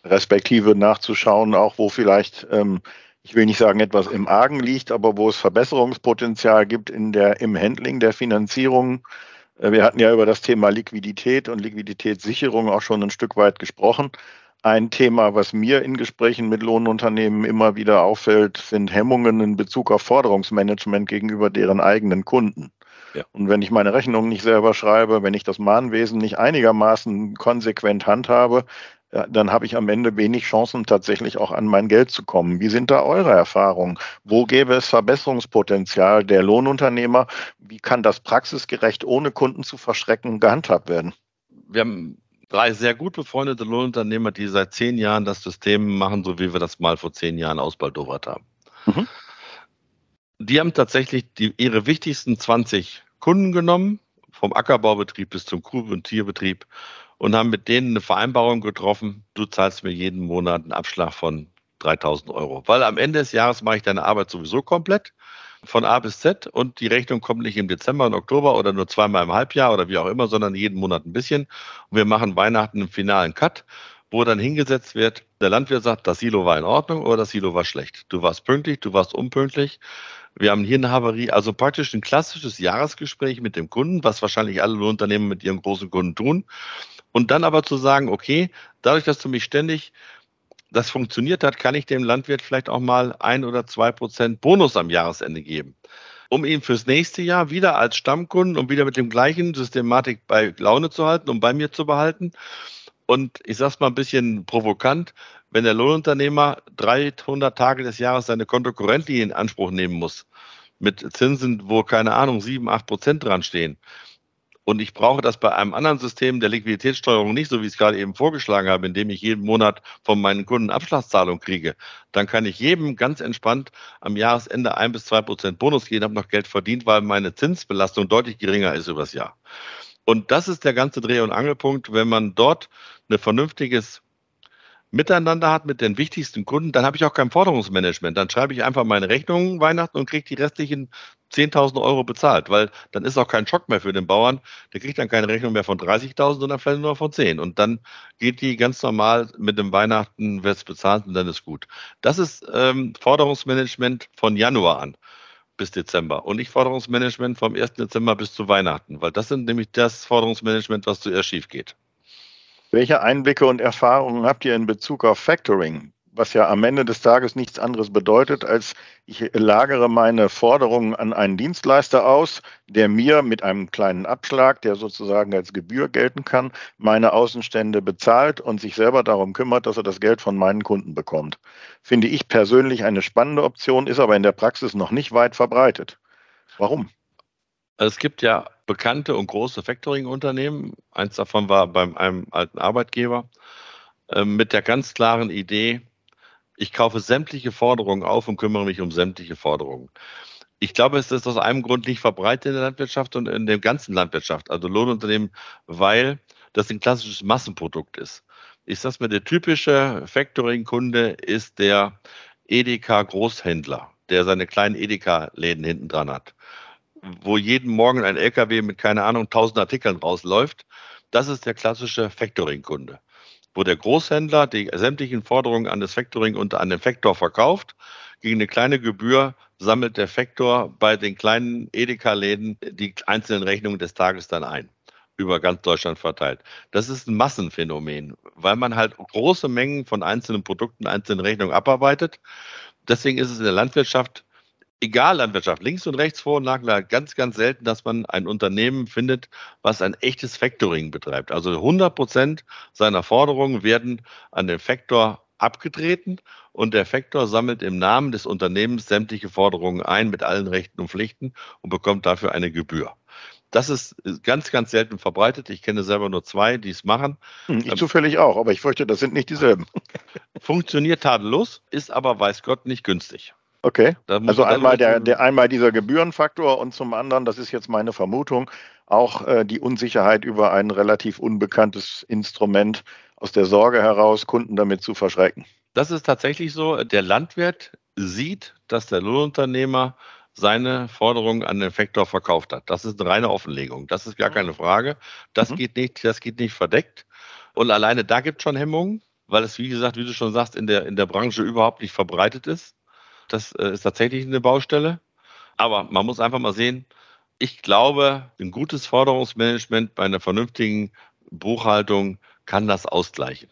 Respektive nachzuschauen, auch wo vielleicht ähm, ich will nicht sagen, etwas im Argen liegt, aber wo es Verbesserungspotenzial gibt in der, im Handling der Finanzierung wir hatten ja über das Thema Liquidität und Liquiditätssicherung auch schon ein Stück weit gesprochen. Ein Thema, was mir in Gesprächen mit Lohnunternehmen immer wieder auffällt, sind Hemmungen in Bezug auf Forderungsmanagement gegenüber deren eigenen Kunden. Ja. Und wenn ich meine Rechnung nicht selber schreibe, wenn ich das Mahnwesen nicht einigermaßen konsequent handhabe, dann habe ich am Ende wenig Chancen, tatsächlich auch an mein Geld zu kommen. Wie sind da eure Erfahrungen? Wo gäbe es Verbesserungspotenzial der Lohnunternehmer? Wie kann das praxisgerecht, ohne Kunden zu verschrecken, gehandhabt werden? Wir haben drei sehr gut befreundete Lohnunternehmer, die seit zehn Jahren das System machen, so wie wir das mal vor zehn Jahren ausbaldowert haben. Mhm. Die haben tatsächlich die, ihre wichtigsten 20 Kunden genommen, vom Ackerbaubetrieb bis zum Kuh- und Tierbetrieb und haben mit denen eine Vereinbarung getroffen, du zahlst mir jeden Monat einen Abschlag von 3000 Euro. Weil am Ende des Jahres mache ich deine Arbeit sowieso komplett von A bis Z und die Rechnung kommt nicht im Dezember und Oktober oder nur zweimal im Halbjahr oder wie auch immer, sondern jeden Monat ein bisschen. Und wir machen Weihnachten einen finalen Cut, wo dann hingesetzt wird, der Landwirt sagt, das Silo war in Ordnung oder das Silo war schlecht. Du warst pünktlich, du warst unpünktlich. Wir haben hier eine Havarie, also praktisch ein klassisches Jahresgespräch mit dem Kunden, was wahrscheinlich alle Unternehmen mit ihren großen Kunden tun. Und dann aber zu sagen, okay, dadurch, dass du mich ständig das funktioniert hat, kann ich dem Landwirt vielleicht auch mal ein oder zwei Prozent Bonus am Jahresende geben, um ihn fürs nächste Jahr wieder als Stammkunden und wieder mit dem gleichen Systematik bei Laune zu halten, um bei mir zu behalten. Und ich sage es mal ein bisschen provokant, wenn der Lohnunternehmer 300 Tage des Jahres seine Kontokorrentlinie in Anspruch nehmen muss, mit Zinsen, wo keine Ahnung, 7, 8 Prozent dran stehen, und ich brauche das bei einem anderen System der Liquiditätssteuerung nicht, so wie ich es gerade eben vorgeschlagen habe, indem ich jeden Monat von meinen Kunden Abschlagszahlung kriege. Dann kann ich jedem ganz entspannt am Jahresende ein bis zwei Prozent Bonus geben, habe noch Geld verdient, weil meine Zinsbelastung deutlich geringer ist übers Jahr. Und das ist der ganze Dreh- und Angelpunkt, wenn man dort ein vernünftiges miteinander hat mit den wichtigsten Kunden, dann habe ich auch kein Forderungsmanagement. Dann schreibe ich einfach meine Rechnungen Weihnachten und kriege die restlichen 10.000 Euro bezahlt, weil dann ist auch kein Schock mehr für den Bauern. Der kriegt dann keine Rechnung mehr von 30.000, sondern vielleicht nur von 10. Und dann geht die ganz normal mit dem Weihnachten, wird es bezahlt und dann ist gut. Das ist ähm, Forderungsmanagement von Januar an. bis Dezember und nicht Forderungsmanagement vom 1. Dezember bis zu Weihnachten, weil das sind nämlich das Forderungsmanagement, was zuerst schief geht. Welche Einblicke und Erfahrungen habt ihr in Bezug auf Factoring? Was ja am Ende des Tages nichts anderes bedeutet, als ich lagere meine Forderungen an einen Dienstleister aus, der mir mit einem kleinen Abschlag, der sozusagen als Gebühr gelten kann, meine Außenstände bezahlt und sich selber darum kümmert, dass er das Geld von meinen Kunden bekommt. Finde ich persönlich eine spannende Option, ist aber in der Praxis noch nicht weit verbreitet. Warum? Es gibt ja bekannte und große Factoring-Unternehmen. Eins davon war beim einem alten Arbeitgeber äh, mit der ganz klaren Idee, ich kaufe sämtliche Forderungen auf und kümmere mich um sämtliche Forderungen. Ich glaube, es ist aus einem Grund nicht verbreitet in der Landwirtschaft und in der ganzen Landwirtschaft, also Lohnunternehmen, weil das ein klassisches Massenprodukt ist. Ich sage mir, der typische Factoring-Kunde ist der Edeka-Großhändler, der seine kleinen Edeka-Läden hinten dran hat, wo jeden Morgen ein LKW mit, keine Ahnung, tausend Artikeln rausläuft. Das ist der klassische Factoring-Kunde wo der Großhändler die sämtlichen Forderungen an das Factoring und an den Faktor verkauft. Gegen eine kleine Gebühr sammelt der Faktor bei den kleinen Edeka-Läden die einzelnen Rechnungen des Tages dann ein über ganz Deutschland verteilt. Das ist ein Massenphänomen, weil man halt große Mengen von einzelnen Produkten, einzelnen Rechnungen abarbeitet. Deswegen ist es in der Landwirtschaft egal Landwirtschaft, links und rechts Vor- und Nachteile, ganz, ganz selten, dass man ein Unternehmen findet, was ein echtes Factoring betreibt. Also 100 Prozent seiner Forderungen werden an den Faktor abgetreten und der Faktor sammelt im Namen des Unternehmens sämtliche Forderungen ein mit allen Rechten und Pflichten und bekommt dafür eine Gebühr. Das ist ganz, ganz selten verbreitet. Ich kenne selber nur zwei, die es machen. Hm, ich zufällig auch, aber ich fürchte, das sind nicht dieselben. Funktioniert tadellos, ist aber, weiß Gott, nicht günstig. Okay. Also einmal, der, der, einmal dieser Gebührenfaktor und zum anderen, das ist jetzt meine Vermutung, auch äh, die Unsicherheit über ein relativ unbekanntes Instrument aus der Sorge heraus, Kunden damit zu verschrecken. Das ist tatsächlich so. Der Landwirt sieht, dass der Lohnunternehmer seine Forderungen an den Faktor verkauft hat. Das ist eine reine Offenlegung. Das ist gar keine Frage. Das mhm. geht nicht, das geht nicht verdeckt. Und alleine da gibt es schon Hemmungen, weil es, wie gesagt, wie du schon sagst, in der, in der Branche überhaupt nicht verbreitet ist. Das äh, ist tatsächlich eine Baustelle. Aber man muss einfach mal sehen, ich glaube, ein gutes Forderungsmanagement bei einer vernünftigen Buchhaltung kann das ausgleichen.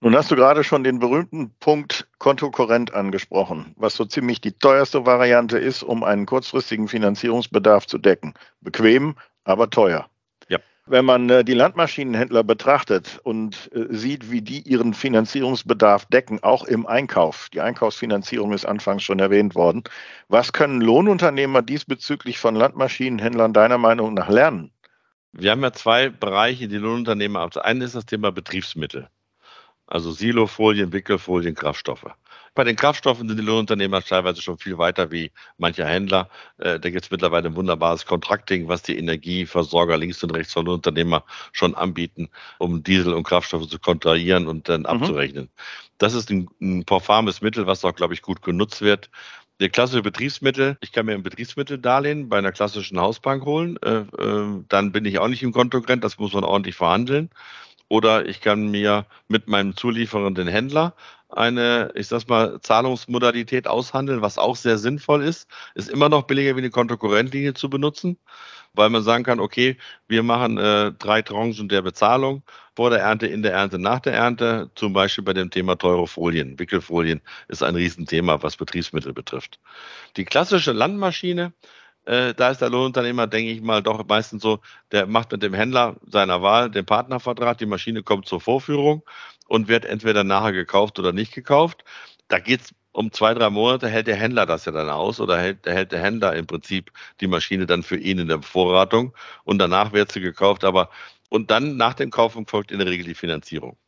Nun hast du gerade schon den berühmten Punkt Kontokorrent angesprochen, was so ziemlich die teuerste Variante ist, um einen kurzfristigen Finanzierungsbedarf zu decken. Bequem, aber teuer. Wenn man äh, die Landmaschinenhändler betrachtet und äh, sieht, wie die ihren Finanzierungsbedarf decken, auch im Einkauf, die Einkaufsfinanzierung ist anfangs schon erwähnt worden, was können Lohnunternehmer diesbezüglich von Landmaschinenhändlern deiner Meinung nach lernen? Wir haben ja zwei Bereiche, die Lohnunternehmer. Das eine ist das Thema Betriebsmittel, also Silofolien, Wickelfolien, Kraftstoffe. Bei den Kraftstoffen sind die Lohnunternehmer teilweise schon viel weiter wie mancher Händler. Äh, da gibt es mittlerweile ein wunderbares Contracting, was die Energieversorger links und rechts von Lohnunternehmer schon anbieten, um Diesel und Kraftstoffe zu kontrahieren und dann mhm. abzurechnen. Das ist ein, ein performes Mittel, was auch, glaube ich, gut genutzt wird. Der klassische Betriebsmittel, ich kann mir ein Betriebsmitteldarlehen bei einer klassischen Hausbank holen, äh, äh, dann bin ich auch nicht im Kontogrent, das muss man ordentlich verhandeln. Oder ich kann mir mit meinem zulieferenden Händler eine, ich sag mal, Zahlungsmodalität aushandeln, was auch sehr sinnvoll ist. Ist immer noch billiger, wie eine Kontokorrentlinie zu benutzen, weil man sagen kann, okay, wir machen äh, drei Tranchen der Bezahlung vor der Ernte, in der Ernte, nach der Ernte. Zum Beispiel bei dem Thema teure Folien. Wickelfolien ist ein Riesenthema, was Betriebsmittel betrifft. Die klassische Landmaschine, äh, da ist der Lohnunternehmer, denke ich mal, doch meistens so, der macht mit dem Händler seiner Wahl den Partnervertrag, die Maschine kommt zur Vorführung und wird entweder nachher gekauft oder nicht gekauft. Da geht es um zwei, drei Monate, hält der Händler das ja dann aus oder hält, hält der Händler im Prinzip die Maschine dann für ihn in der Bevorratung und danach wird sie gekauft. Aber und dann nach dem Kauf folgt in der Regel die Finanzierung.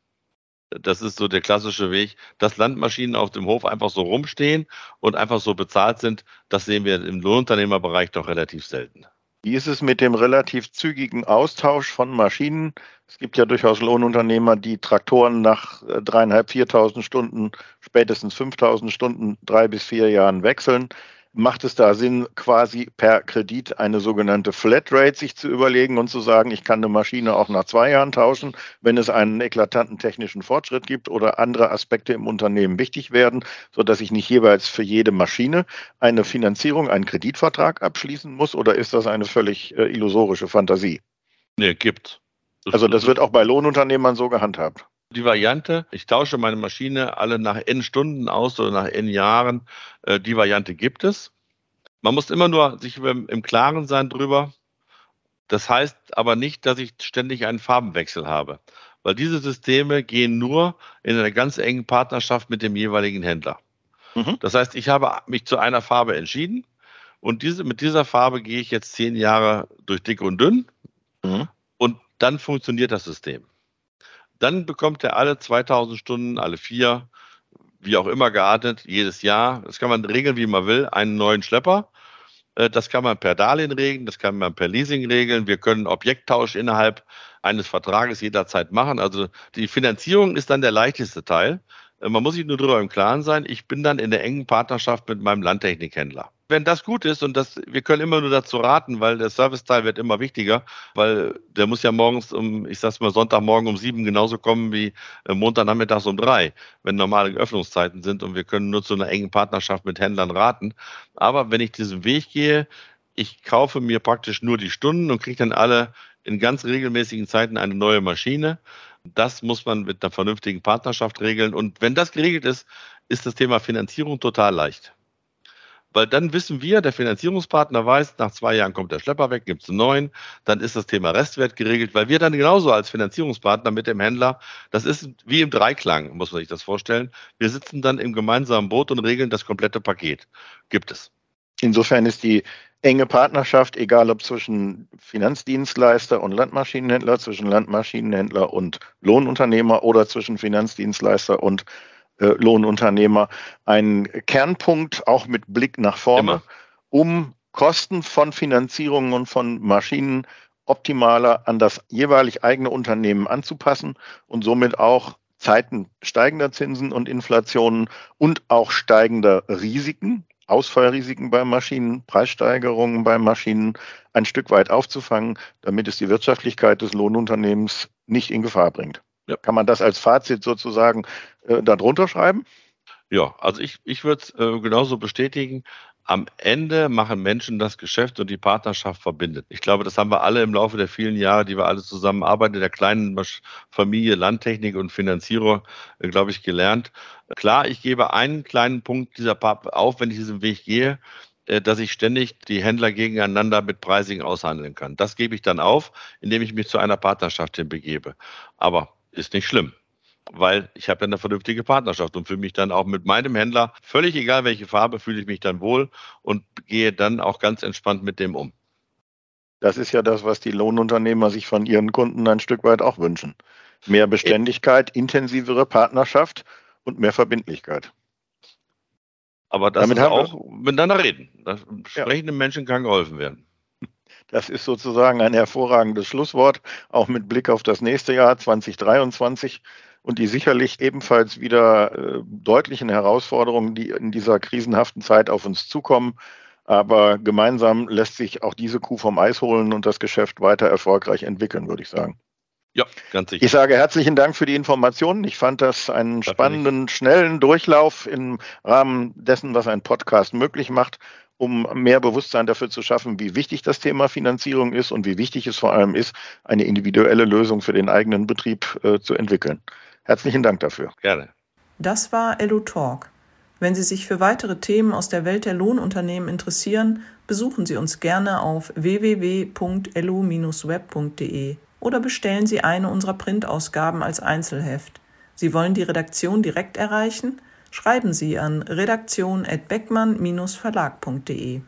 Das ist so der klassische Weg, dass Landmaschinen auf dem Hof einfach so rumstehen und einfach so bezahlt sind. Das sehen wir im Lohnunternehmerbereich doch relativ selten. Wie ist es mit dem relativ zügigen Austausch von Maschinen? Es gibt ja durchaus Lohnunternehmer, die Traktoren nach äh, dreieinhalb, viertausend Stunden, spätestens 5000 Stunden, drei bis vier Jahren wechseln. Macht es da Sinn, quasi per Kredit eine sogenannte Flatrate sich zu überlegen und zu sagen, ich kann eine Maschine auch nach zwei Jahren tauschen, wenn es einen eklatanten technischen Fortschritt gibt oder andere Aspekte im Unternehmen wichtig werden, sodass ich nicht jeweils für jede Maschine eine Finanzierung, einen Kreditvertrag abschließen muss? Oder ist das eine völlig äh, illusorische Fantasie? Nee, gibt. Also das wird auch bei Lohnunternehmern so gehandhabt die Variante, ich tausche meine Maschine alle nach n Stunden aus oder nach n Jahren, äh, die Variante gibt es. Man muss immer nur sich im Klaren sein drüber. Das heißt aber nicht, dass ich ständig einen Farbenwechsel habe, weil diese Systeme gehen nur in einer ganz engen Partnerschaft mit dem jeweiligen Händler. Mhm. Das heißt, ich habe mich zu einer Farbe entschieden und diese, mit dieser Farbe gehe ich jetzt zehn Jahre durch dick und dünn mhm. und dann funktioniert das System. Dann bekommt er alle 2000 Stunden, alle vier, wie auch immer geartet, jedes Jahr, das kann man regeln, wie man will, einen neuen Schlepper. Äh, das kann man per Darlehen regeln, das kann man per Leasing regeln. Wir können Objekttausch innerhalb eines Vertrages jederzeit machen. Also die Finanzierung ist dann der leichteste Teil. Äh, man muss sich nur darüber im Klaren sein, ich bin dann in der engen Partnerschaft mit meinem Landtechnikhändler wenn das gut ist und das, wir können immer nur dazu raten, weil der Serviceteil wird immer wichtiger, weil der muss ja morgens um, ich sag's mal, Sonntagmorgen um sieben genauso kommen wie äh, Montagnachmittags um drei, wenn normale Öffnungszeiten sind und wir können nur zu einer engen Partnerschaft mit Händlern raten. Aber wenn ich diesen Weg gehe, ich kaufe mir praktisch nur die Stunden und kriege dann alle in ganz regelmäßigen Zeiten eine neue Maschine. Das muss man mit einer vernünftigen Partnerschaft regeln. Und wenn das geregelt ist, ist das Thema Finanzierung total leicht. Weil dann wissen wir, der Finanzierungspartner weiß, nach zwei Jahren kommt der Schlepper weg, gibt es einen neuen, dann ist das Thema Restwert geregelt, weil wir dann genauso als Finanzierungspartner mit dem Händler, das ist wie im Dreiklang, muss man sich das vorstellen. Wir sitzen dann im gemeinsamen Boot und regeln das komplette Paket. Gibt es. Insofern ist die enge Partnerschaft, egal ob zwischen Finanzdienstleister und Landmaschinenhändler, zwischen Landmaschinenhändler und Lohnunternehmer oder zwischen Finanzdienstleister und Lohnunternehmer ein Kernpunkt, auch mit Blick nach vorne, Immer. um Kosten von Finanzierungen und von Maschinen optimaler an das jeweilig eigene Unternehmen anzupassen und somit auch Zeiten steigender Zinsen und Inflationen und auch steigender Risiken, Ausfallrisiken bei Maschinen, Preissteigerungen bei Maschinen ein Stück weit aufzufangen, damit es die Wirtschaftlichkeit des Lohnunternehmens nicht in Gefahr bringt. Ja. Kann man das als Fazit sozusagen äh, darunter schreiben? Ja, also ich, ich würde es äh, genauso bestätigen. Am Ende machen Menschen das Geschäft und die Partnerschaft verbindet. Ich glaube, das haben wir alle im Laufe der vielen Jahre, die wir alle zusammenarbeiten, der kleinen Familie Landtechnik und Finanzierer, äh, glaube ich, gelernt. Klar, ich gebe einen kleinen Punkt dieser Pap auf, wenn ich diesen Weg gehe äh, dass ich ständig die Händler gegeneinander mit Pricing aushandeln kann. Das gebe ich dann auf, indem ich mich zu einer Partnerschaft hin begebe. Aber ist nicht schlimm, weil ich habe ja eine vernünftige Partnerschaft und fühle mich dann auch mit meinem Händler, völlig egal welche Farbe, fühle ich mich dann wohl und gehe dann auch ganz entspannt mit dem um. Das ist ja das, was die Lohnunternehmer sich von ihren Kunden ein Stück weit auch wünschen. Mehr Beständigkeit, intensivere Partnerschaft und mehr Verbindlichkeit. Aber das Damit ist auch miteinander reden. Das sprechenden ja. Menschen kann geholfen werden. Das ist sozusagen ein hervorragendes Schlusswort, auch mit Blick auf das nächste Jahr 2023 und die sicherlich ebenfalls wieder äh, deutlichen Herausforderungen, die in dieser krisenhaften Zeit auf uns zukommen. Aber gemeinsam lässt sich auch diese Kuh vom Eis holen und das Geschäft weiter erfolgreich entwickeln, würde ich sagen. Ja, ganz sicher. Ich sage herzlichen Dank für die Informationen. Ich fand das einen spannenden, schnellen Durchlauf im Rahmen dessen, was ein Podcast möglich macht um mehr Bewusstsein dafür zu schaffen, wie wichtig das Thema Finanzierung ist und wie wichtig es vor allem ist, eine individuelle Lösung für den eigenen Betrieb äh, zu entwickeln. Herzlichen Dank dafür. Gerne. Das war Elu Talk. Wenn Sie sich für weitere Themen aus der Welt der Lohnunternehmen interessieren, besuchen Sie uns gerne auf www.elu-web.de oder bestellen Sie eine unserer Printausgaben als Einzelheft. Sie wollen die Redaktion direkt erreichen? Schreiben Sie an redaktion@beckmann-verlag.de.